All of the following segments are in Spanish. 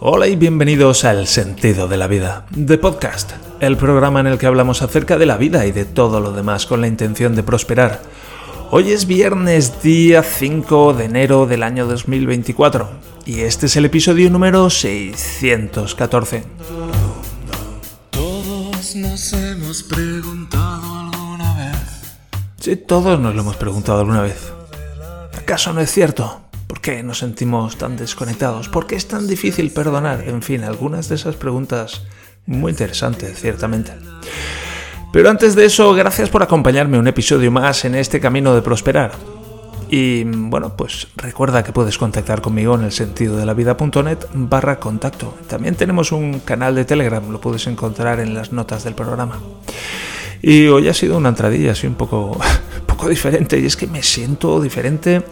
Hola y bienvenidos al Sentido de la Vida, The Podcast, el programa en el que hablamos acerca de la vida y de todo lo demás con la intención de prosperar. Hoy es viernes día 5 de enero del año 2024 y este es el episodio número 614. Todos nos hemos preguntado alguna vez. Sí, todos nos lo hemos preguntado alguna vez. ¿Acaso no es cierto? ¿Por qué nos sentimos tan desconectados? ¿Por qué es tan difícil perdonar? En fin, algunas de esas preguntas muy interesantes, ciertamente. Pero antes de eso, gracias por acompañarme un episodio más en este camino de prosperar. Y bueno, pues recuerda que puedes contactar conmigo en el sentido de la vida.net barra contacto. También tenemos un canal de Telegram, lo puedes encontrar en las notas del programa. Y hoy ha sido una entradilla así un poco, un poco diferente, y es que me siento diferente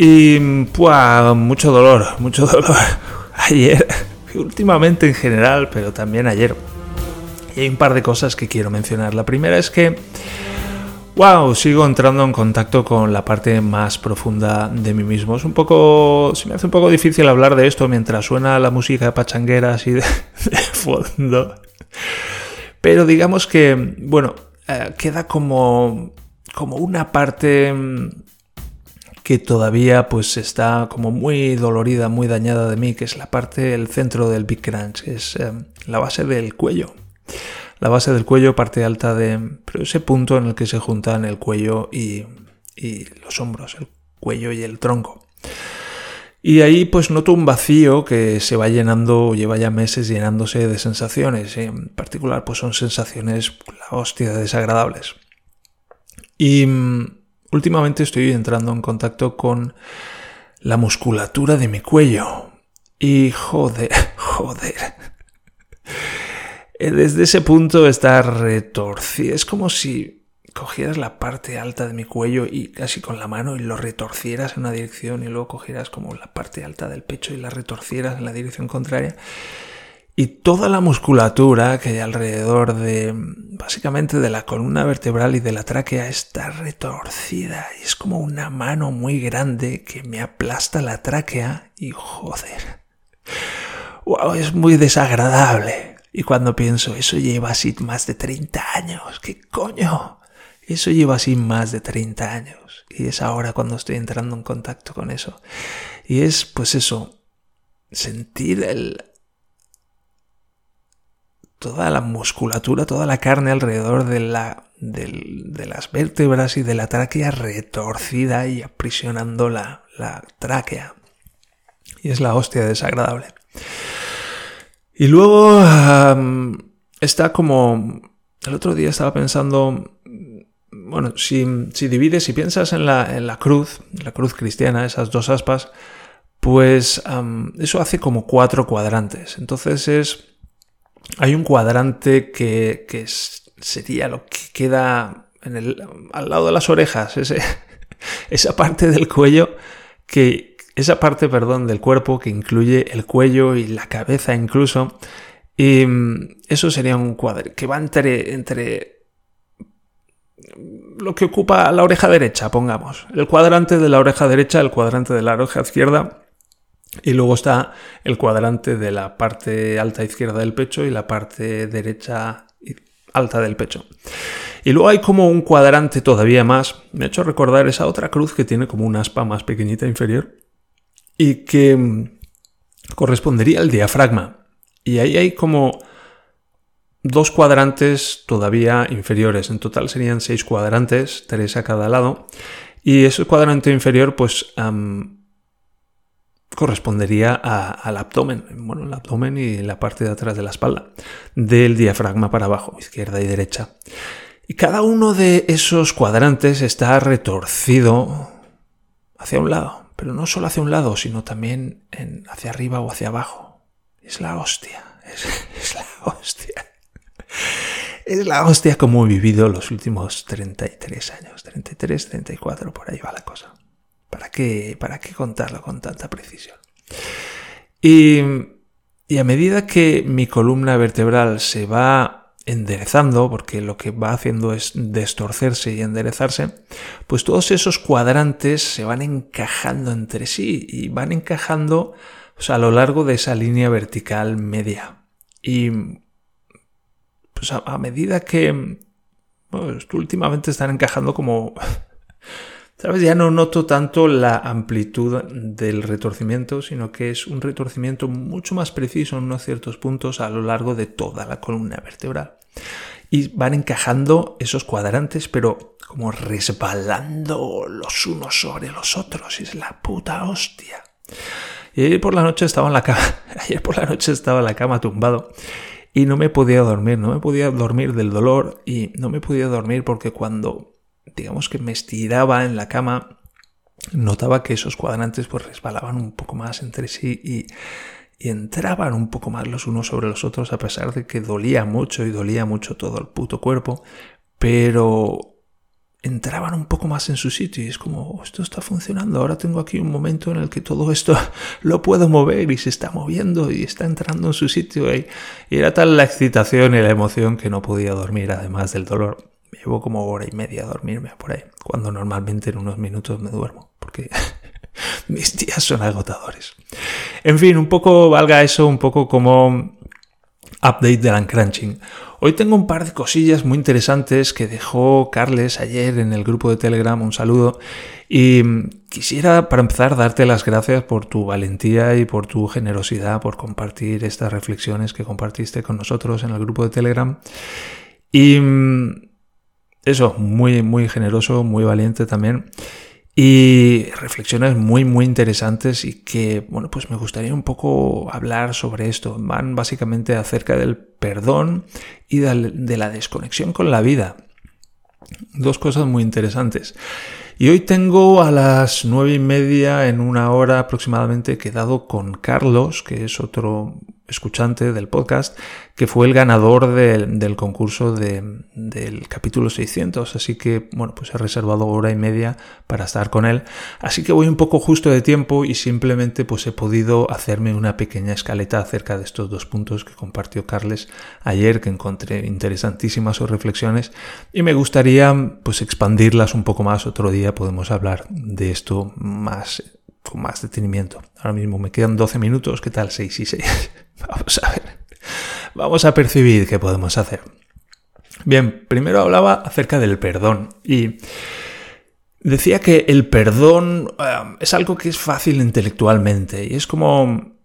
y pues mucho dolor, mucho dolor. Ayer, últimamente en general, pero también ayer. Y hay un par de cosas que quiero mencionar. La primera es que, wow, sigo entrando en contacto con la parte más profunda de mí mismo. Es un poco, se me hace un poco difícil hablar de esto mientras suena la música de pachanguera así de, fondo. Pero digamos que, bueno, eh, queda como, como una parte que todavía pues está como muy dolorida, muy dañada de mí, que es la parte, el centro del Big Crunch, es eh, la base del cuello. La base del cuello, parte alta de pero ese punto en el que se juntan el cuello y, y los hombros, el cuello y el tronco. Y ahí pues noto un vacío que se va llenando, lleva ya meses llenándose de sensaciones. En particular pues son sensaciones, la hostia, desagradables. Y mm, Últimamente estoy entrando en contacto con la musculatura de mi cuello. Y joder, joder. Eh, desde ese punto está retorcido. Es como si cogieras la parte alta de mi cuello y casi con la mano y lo retorcieras en una dirección y luego cogieras como la parte alta del pecho y la retorcieras en la dirección contraria y toda la musculatura que hay alrededor de, básicamente de la columna vertebral y de la tráquea está retorcida y es como una mano muy grande que me aplasta la tráquea y joder. Wow, es muy desagradable. Y cuando pienso, eso lleva así más de 30 años, ¿qué coño? Eso lleva así más de 30 años. Y es ahora cuando estoy entrando en contacto con eso. Y es, pues eso, sentir el, toda la musculatura, toda la carne alrededor de, la, de, las vértebras y de la tráquea retorcida y aprisionando la, la tráquea. Y es la hostia desagradable. Y luego está como... El otro día estaba pensando, bueno, si, si divides, si piensas en la, en la cruz, la cruz cristiana, esas dos aspas, pues eso hace como cuatro cuadrantes. Entonces es hay un cuadrante que, sería lo que queda en el, al lado de las orejas, ese, esa parte del cuello que esa parte, perdón, del cuerpo que incluye el cuello y la cabeza incluso. Y mm, eso sería un cuadrante que va entre, entre lo que ocupa la oreja derecha, pongamos. El cuadrante de la oreja derecha, el cuadrante de la oreja izquierda y luego está el cuadrante de la parte alta izquierda del pecho y la parte derecha alta del pecho. Y luego hay como un cuadrante todavía más. Me ha hecho recordar esa otra cruz que tiene como una aspa más pequeñita inferior y que mm, correspondería al diafragma. Y ahí hay como dos cuadrantes todavía inferiores. En total serían seis cuadrantes, tres a cada lado. Y ese cuadrante inferior, pues correspondería al abdomen, bueno, el abdomen y la parte de atrás de la espalda, del diafragma para abajo, izquierda y derecha. Y cada uno de esos cuadrantes está retorcido hacia un lado, pero no solo hacia un lado, sino también hacia arriba o hacia abajo. Es la hostia, es, es la hostia. Es la hostia como he vivido los últimos 33 años, 33, 34, por ahí va la cosa. ¿Para qué, para contarlo con tanta precisión? Y, y a medida que mi columna vertebral se va enderezando, porque lo que va haciendo es destorcerse y enderezarse, pues todos esos cuadrantes se van encajando entre sí y van encajando a lo largo de esa línea vertical media. Y pues a, medida que últimamente están encajando como ¿Sabes? Ya no noto tanto la amplitud del retorcimiento, sino que es un retorcimiento mucho más preciso en unos ciertos puntos a lo largo de toda la columna vertebral. Y van encajando esos cuadrantes, pero como resbalando los unos sobre los otros. Es la puta hostia. Y ayer por la noche estaba en la cama, ayer por la noche estaba en la cama tumbado y no me podía dormir, no me podía dormir del dolor y no me podía dormir porque cuando digamos que me estiraba en la cama, notaba que esos cuadrantes pues resbalaban un poco más entre sí y, entraban un poco más los unos sobre los otros a pesar de que dolía mucho y dolía mucho todo el puto cuerpo, pero entraban un poco más en su sitio y es como, esto está funcionando, ahora tengo aquí un momento en el que todo esto lo puedo mover y se está moviendo y está entrando en su sitio y era tal la excitación y la emoción que no podía dormir además del dolor llevo como hora y media a dormirme por ahí, cuando normalmente en unos minutos me duermo, porque mis días son agotadores. En fin, un poco valga eso, un poco como update del uncrunching. Hoy tengo un par de cosillas muy interesantes que dejó Carles ayer en el grupo de Telegram, un saludo, y quisiera para empezar darte las gracias por tu valentía y por tu generosidad, por compartir estas reflexiones que compartiste con nosotros en el grupo de Telegram. Y eso, muy, muy generoso, muy valiente también. Y reflexiones muy, muy interesantes y que, bueno, pues me gustaría un poco hablar sobre esto. Van básicamente acerca del perdón y de la desconexión con la vida. Dos cosas muy interesantes. Y hoy tengo a las nueve y media, en una hora aproximadamente, quedado con Carlos, que es otro escuchante del podcast, que fue el ganador del concurso del capítulo 600. Así que, bueno, pues he reservado hora y media para estar con él. Así que voy un poco justo de tiempo y simplemente pues he podido hacerme una pequeña escaleta acerca de estos dos puntos que compartió Carles ayer, que encontré interesantísimas sus reflexiones y me gustaría pues expandirlas un poco más. Otro día podemos hablar de esto más con más detenimiento. Ahora mismo me quedan 12 minutos, ¿qué tal? 6 y 6. Vamos a ver. Vamos a percibir qué podemos hacer. Bien, primero hablaba acerca del perdón y decía que el perdón eh, es algo que es fácil intelectualmente y es como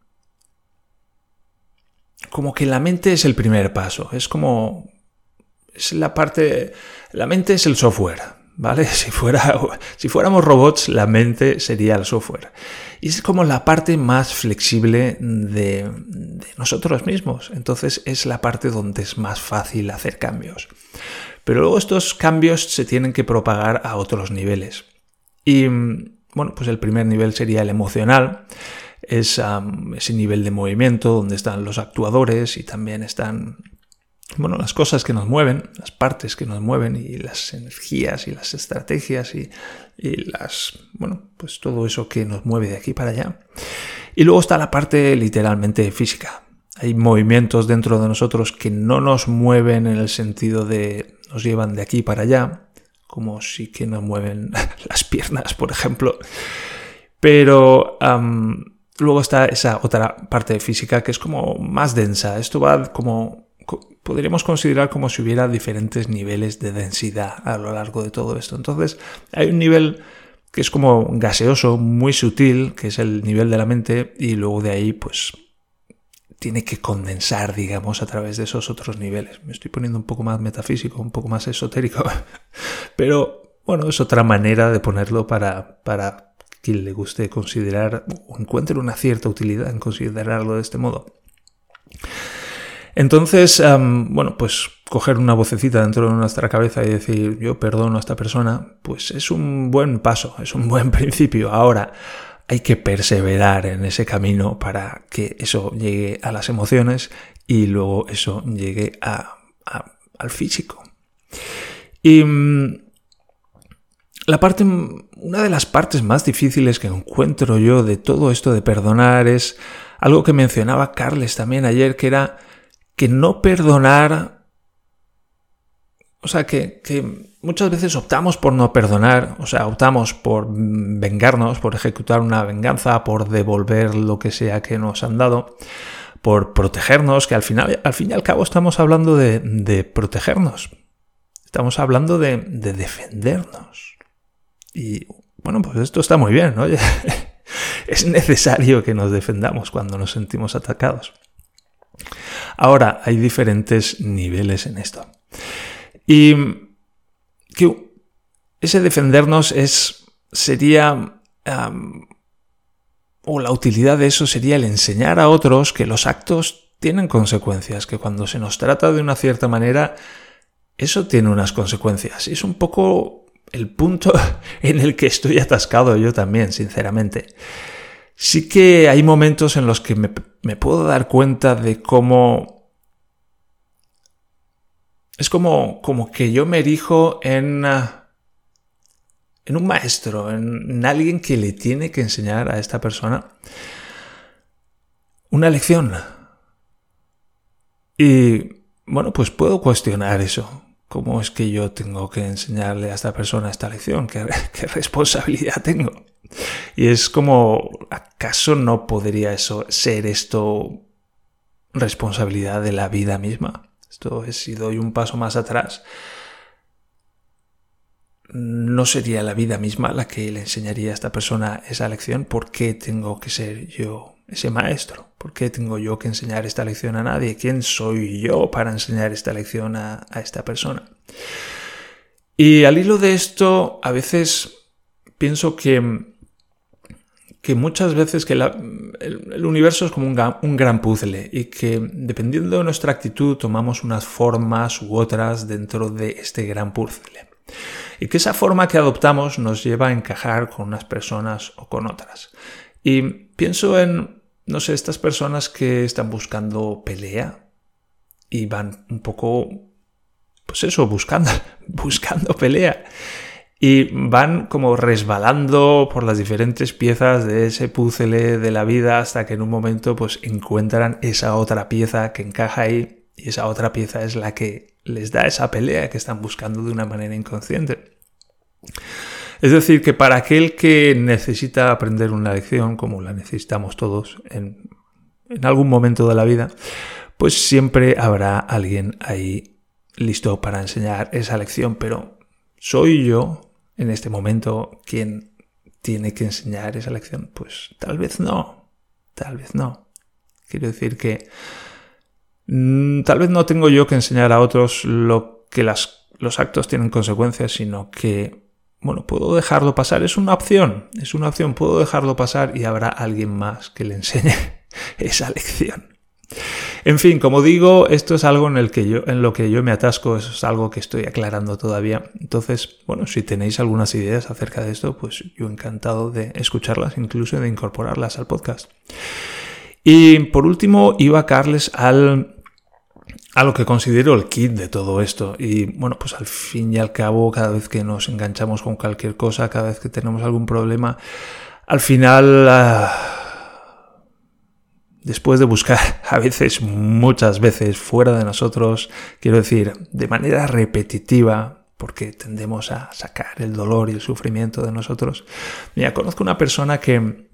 como que la mente es el primer paso, es como es la parte la mente es el software, ¿vale? Si, fuéramos robots, la mente sería el software. Y es como la parte más flexible de, nosotros mismos. Entonces es la parte donde es más fácil hacer cambios. Pero luego estos cambios se tienen que propagar a otros niveles. Y bueno, pues el primer nivel sería el emocional. Es ese nivel de movimiento donde están los actuadores y también están bueno, las cosas que nos mueven, las partes que nos mueven y las energías y las estrategias y, las, bueno, pues todo eso que nos mueve de aquí para allá. Y luego está la parte literalmente física. Hay movimientos dentro de nosotros que no nos mueven en el sentido de nos llevan de aquí para allá, como sí que nos mueven las piernas, por ejemplo. Pero luego está esa otra parte física que es como más densa. Esto va como podríamos considerar como si hubiera diferentes niveles de densidad a lo largo de todo esto. Entonces, hay un nivel que es como gaseoso, muy sutil, que es el nivel de la mente, y luego de ahí, pues, tiene que condensar, digamos, a través de esos otros niveles. Me estoy poniendo un poco más metafísico, un poco más esotérico, pero bueno, es otra manera de ponerlo para, para quien le guste considerar o encuentre una cierta utilidad en considerarlo de este modo. Entonces, bueno, pues coger una vocecita dentro de nuestra cabeza y decir yo perdono a esta persona, pues es un buen paso, es un buen principio. Ahora, hay que perseverar en ese camino para que eso llegue a las emociones y luego eso llegue al físico. Y mm, la parte, una de las partes más difíciles que encuentro yo de todo esto de perdonar es algo que mencionaba Carles también ayer, que era que no perdonar, o sea, que, muchas veces optamos por no perdonar, o sea, optamos por vengarnos, por ejecutar una venganza, por devolver lo que sea que nos han dado, por protegernos, que al final, al fin y al cabo estamos hablando de, protegernos. Estamos hablando de, de, defendernos. Y bueno, pues esto está muy bien, ¿no? es necesario que nos defendamos cuando nos sentimos atacados. Ahora, hay diferentes niveles en esto. Y que ese defendernos es, sería, o la utilidad de eso sería el enseñar a otros que los actos tienen consecuencias, que cuando se nos trata de una cierta manera, eso tiene unas consecuencias. Es un poco el punto en el que estoy atascado yo también, sinceramente. Sí que hay momentos en los que me, puedo dar cuenta de cómo es como, como que yo me erijo en, ah, en un maestro, en, alguien que le tiene que enseñar a esta persona una lección. Y bueno, pues puedo cuestionar eso. ¿Cómo es que yo tengo que enseñarle a esta persona esta lección? ¿Qué, qué responsabilidad tengo? Y es como, ¿acaso no podría eso ser esto responsabilidad de la vida misma? Esto es, si doy un paso más atrás, no sería la vida misma la que le enseñaría a esta persona esa lección. ¿Por qué tengo que ser yo ese maestro? ¿Por qué tengo yo que enseñar esta lección a nadie? ¿Quién soy yo para enseñar esta lección a, a esta persona? Y al hilo de esto, a veces pienso que que muchas veces que el, universo es como un, gran puzzle y que dependiendo de nuestra actitud tomamos unas formas u otras dentro de este gran puzzle. Y que esa forma que adoptamos nos lleva a encajar con unas personas o con otras. Y pienso en, no sé, estas personas que están buscando pelea y van un poco, pues eso, buscando, buscando pelea y van como resbalando por las diferentes piezas de ese puzzle de la vida hasta que en un momento pues encuentran esa otra pieza que encaja ahí y esa otra pieza es la que les da esa pelea que están buscando de una manera inconsciente. Es decir, que para aquel que necesita aprender una lección, como la necesitamos todos en, en algún momento de la vida, pues siempre habrá alguien ahí listo para enseñar esa lección, pero soy yo en este momento quien tiene que enseñar esa lección? Pues tal vez no, tal vez no. Quiero decir que mm, tal vez no tengo yo que enseñar a otros lo que las, los actos tienen consecuencias, sino que, bueno, puedo dejarlo pasar. Es una opción, es una opción, puedo dejarlo pasar y habrá alguien más que le enseñe esa lección. En fin, como digo, esto es algo en, el que yo, en lo que yo me atasco, es algo que estoy aclarando todavía. Entonces, bueno, si tenéis algunas ideas acerca de esto, pues yo encantado de escucharlas, incluso de incorporarlas al podcast. Y por último, iba a caerles al, a lo que considero el kit de todo esto. Y bueno, pues al fin y al cabo, cada vez que nos enganchamos con cualquier cosa, cada vez que tenemos algún problema, al final... Ah, después de buscar a veces, muchas veces fuera de nosotros, quiero decir, de manera repetitiva, porque tendemos a sacar el dolor y el sufrimiento de nosotros. Mira, conozco una persona que,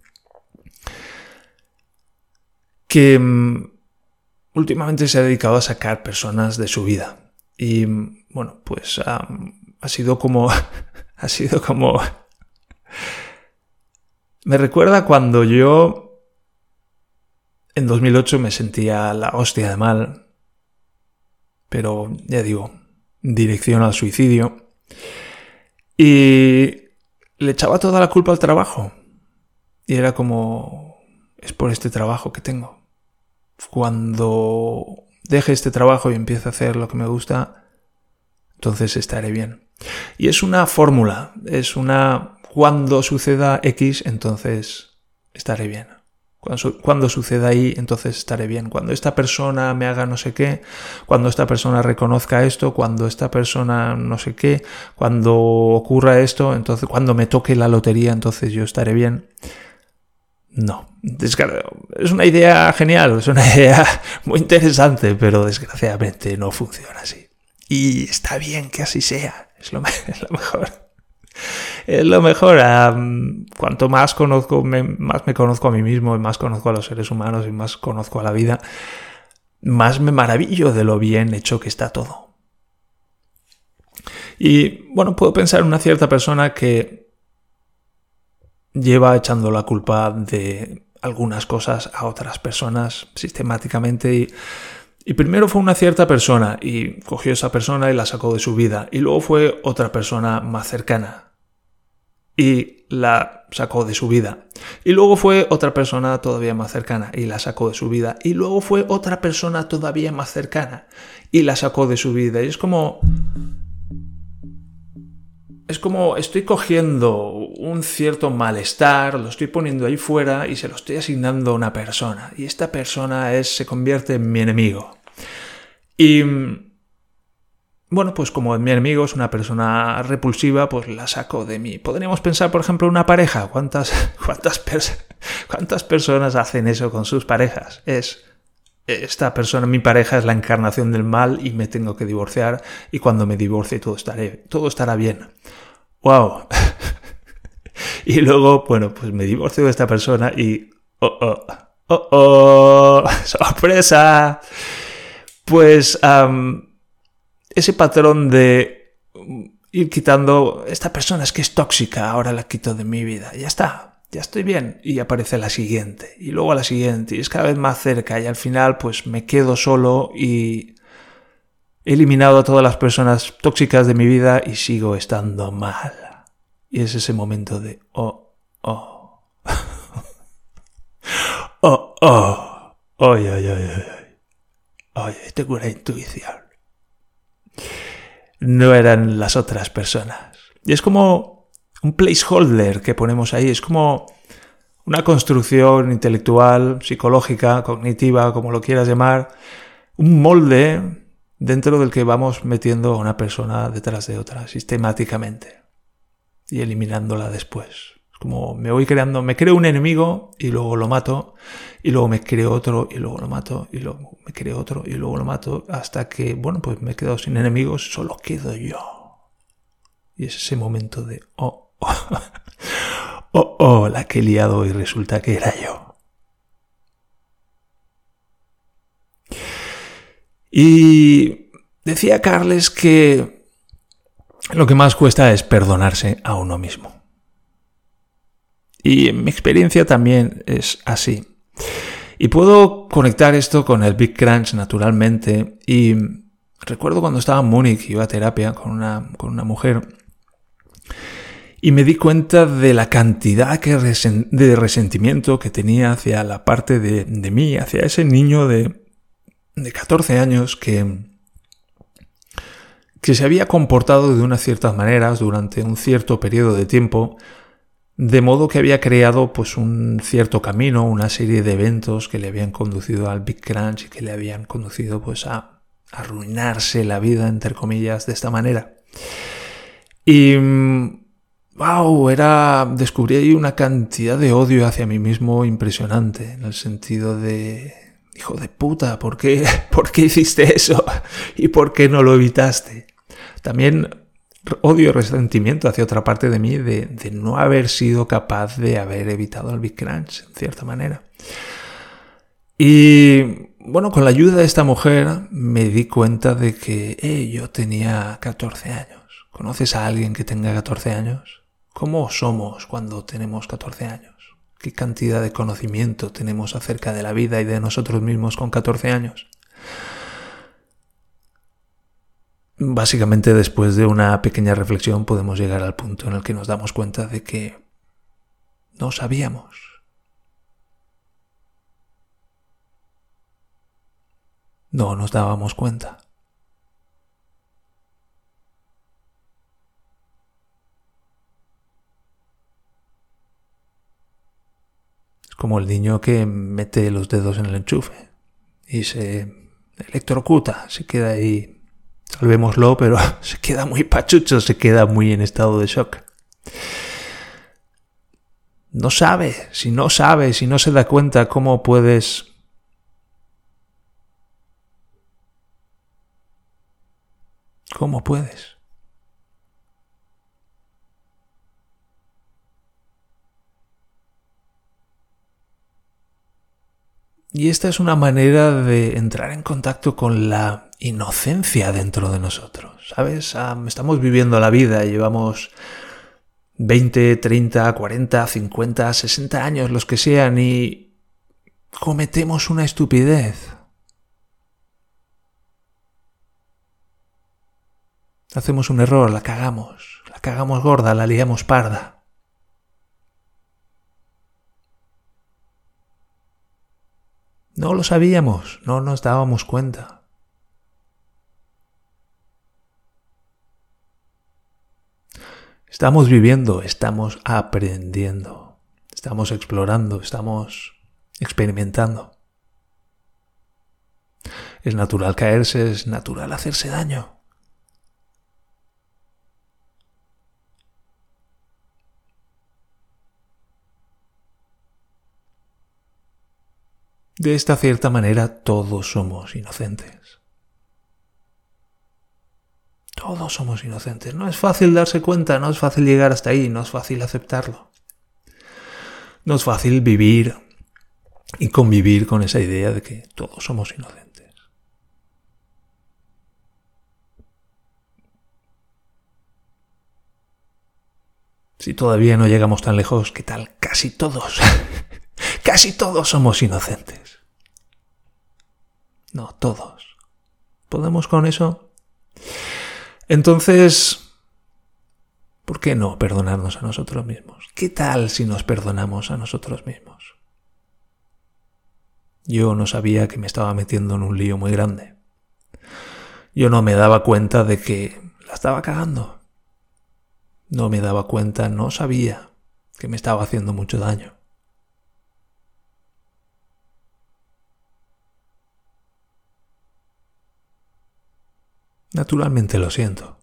que mm, últimamente se ha dedicado a sacar personas de su vida. Y bueno, pues ha sido como, ha sido como, me recuerda cuando yo en 2008 me sentía la hostia de mal, pero ya digo, dirección al suicidio. Y le echaba toda la culpa al trabajo. Y era como, es por este trabajo que tengo. Cuando deje este trabajo y empiece a hacer lo que me gusta, entonces estaré bien. Y es una fórmula, es una, cuando suceda X, entonces estaré bien. Cuando, suceda ahí, entonces estaré bien. Cuando esta persona me haga no sé qué, cuando esta persona reconozca esto, cuando esta persona no sé qué, cuando ocurra esto, entonces cuando me toque la lotería, entonces yo estaré bien. No, es una idea genial, es una idea muy interesante, pero desgraciadamente no funciona así. Y está bien que así sea, Es lo, es lo mejor. Es lo mejor. cuanto más conozco, más me conozco a mí mismo y más conozco a los seres humanos y más conozco a la vida, más me maravillo de lo bien hecho que está todo. Y bueno, puedo pensar en una cierta persona que lleva echando la culpa de algunas cosas a otras personas sistemáticamente y, primero fue una cierta persona y cogió esa persona y la sacó de su vida y luego fue otra persona más cercana y la sacó de su vida y luego fue otra persona todavía más cercana y la sacó de su vida y luego fue otra persona todavía más cercana y la sacó de su vida y es como es como estoy cogiendo un cierto malestar, lo estoy poniendo ahí fuera y se lo estoy asignando a una persona. Y esta persona es, se convierte en mi enemigo. Y bueno, pues como mi enemigo es una persona repulsiva, pues la saco de mí. Podríamos pensar, por ejemplo, una pareja. ¿Cuántas, cuántas, cuántas personas hacen eso con sus parejas? Es esta persona, mi pareja, es la encarnación del mal y me tengo que divorciar y cuando me divorcie todo, estaré, todo estará bien. ¡Wow! y luego, bueno, pues me divorcio de esta persona y... ¡Oh, oh! ¡Oh, oh! ¡Sorpresa! Pues ese patrón de ir quitando... Esta persona es que es tóxica, ahora la quito de mi vida. Ya está ya estoy bien y aparece la siguiente y luego la siguiente y es cada vez más cerca y al final pues me quedo solo y he eliminado a todas las personas tóxicas de mi vida y sigo estando mal. Y es ese momento de oh, oh. oh, oh. Oye, oye, oye, oye. tengo una intuición. No eran las otras personas. Y es como un placeholder que ponemos ahí. Es como una construcción intelectual, psicológica, cognitiva, como lo quieras llamar, un molde dentro del que vamos metiendo a una persona detrás de otra sistemáticamente y eliminándola después. Como me voy creando, me creo un enemigo y luego lo mato y luego me creo otro y luego lo mato y luego me creo otro y luego lo mato hasta que, bueno, pues me he quedado sin enemigos, solo quedo yo. Y es ese momento de, oh, oh, oh, la que he liado y resulta que era yo. Y decía Carles que lo que más cuesta es perdonarse a uno mismo. Y mi experiencia también es así. Y puedo conectar esto con el Big Crunch naturalmente. Y recuerdo cuando estaba en Múnich, iba a terapia con una, con una mujer y me di cuenta de la cantidad de resentimiento que tenía hacia la parte de, mí, hacia ese niño de, de 14 años que, que se había comportado de unas ciertas maneras durante un cierto periodo de tiempo, de modo que había creado pues un cierto camino, una serie de eventos que le habían conducido al Big Crunch y que le habían conducido pues a arruinarse la vida entre comillas de esta manera. Y wow, era, descubrí ahí una cantidad de odio hacia mí mismo impresionante, en el sentido de, hijo de puta, ¿por qué, ¿por qué hiciste eso? ¿Y por qué no lo evitaste? También odio y resentimiento hacia otra parte de mí de, de, no haber sido capaz de haber evitado el Big Crunch, en cierta manera. Y bueno, con la ayuda de esta mujer me di cuenta de que yo tenía 14 años. ¿Conoces a alguien que tenga 14 años? ¿Cómo somos cuando tenemos 14 años? ¿Qué cantidad de conocimiento tenemos acerca de la vida y de nosotros mismos con 14 años? Básicamente después de una pequeña reflexión podemos llegar al punto en el que nos damos cuenta de que no sabíamos. No nos dábamos cuenta. como el niño que mete los dedos en el enchufe y se electrocuta, se queda ahí, salvémoslo, pero se queda muy pachucho, se queda muy en estado de shock. No sabe, si no sabe, si no se da cuenta cómo puedes ¿Cómo puedes? Y esta es una manera de entrar en contacto con la inocencia dentro de nosotros. ¿Sabes? estamos viviendo la vida llevamos 20, 30, 40, 50, 60 años, los que sean, y cometemos una estupidez. Hacemos un error, la cagamos, la cagamos gorda, la liamos parda. No lo sabíamos, no nos dábamos cuenta. Estamos viviendo, estamos aprendiendo, estamos explorando, estamos experimentando. Es natural caerse, es natural hacerse daño. De esta cierta manera todos somos inocentes. Todos somos inocentes. No es fácil darse cuenta, no es fácil llegar hasta ahí, no es fácil aceptarlo. No es fácil vivir y convivir con esa idea de que todos somos inocentes. Si todavía no llegamos tan lejos, ¿qué tal? Casi todos. Casi todos somos inocentes. No, todos. ¿Podemos con eso? Entonces, ¿por qué no perdonarnos a nosotros mismos? ¿Qué tal si nos perdonamos a nosotros mismos? Yo no sabía que me estaba metiendo en un lío muy grande. Yo no me daba cuenta de que la estaba cagando. No me daba cuenta, no sabía que me estaba haciendo mucho daño. Naturalmente lo siento.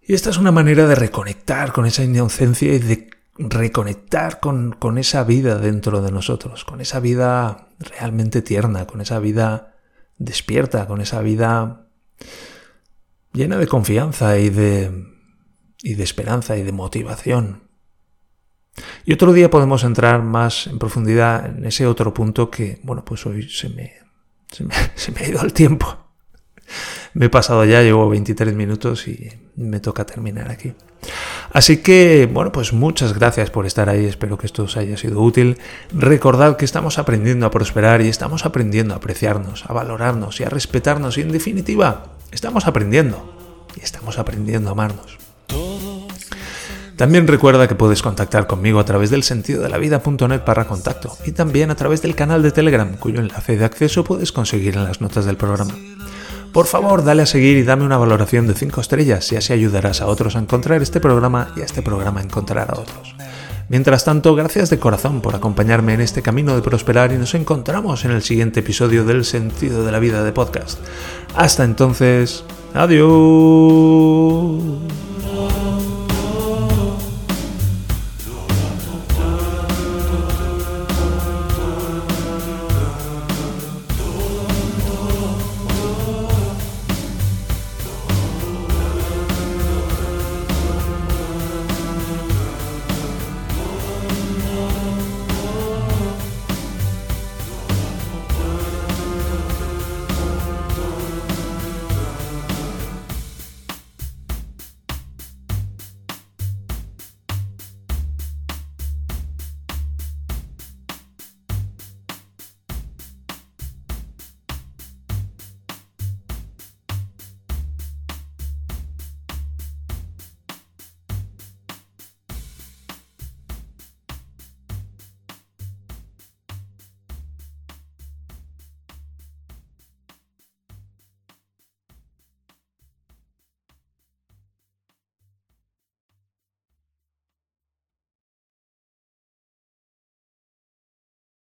Y esta es una manera de reconectar con esa inocencia y de reconectar con, con, esa vida dentro de nosotros, con esa vida realmente tierna, con esa vida despierta, con esa vida llena de confianza y de, y de esperanza y de motivación. Y otro día podemos entrar más en profundidad en ese otro punto que, bueno, pues hoy se me, se me, ha ido el tiempo. Me he pasado ya, llevo 23 minutos y me toca terminar aquí. Así que, bueno, pues muchas gracias por estar ahí, espero que esto os haya sido útil. Recordad que estamos aprendiendo a prosperar y estamos aprendiendo a apreciarnos, a valorarnos y a respetarnos y en definitiva, estamos aprendiendo y estamos aprendiendo a amarnos. También recuerda que puedes contactar conmigo a través del sentido de la vida.net para contacto y también a través del canal de Telegram, cuyo enlace de acceso puedes conseguir en las notas del programa. Por favor, dale a seguir y dame una valoración de 5 estrellas y así ayudarás a otros a encontrar este programa y a este programa a encontrar a otros. Mientras tanto, gracias de corazón por acompañarme en este camino de prosperar y nos encontramos en el siguiente episodio del Sentido de la Vida de Podcast. Hasta entonces, adiós.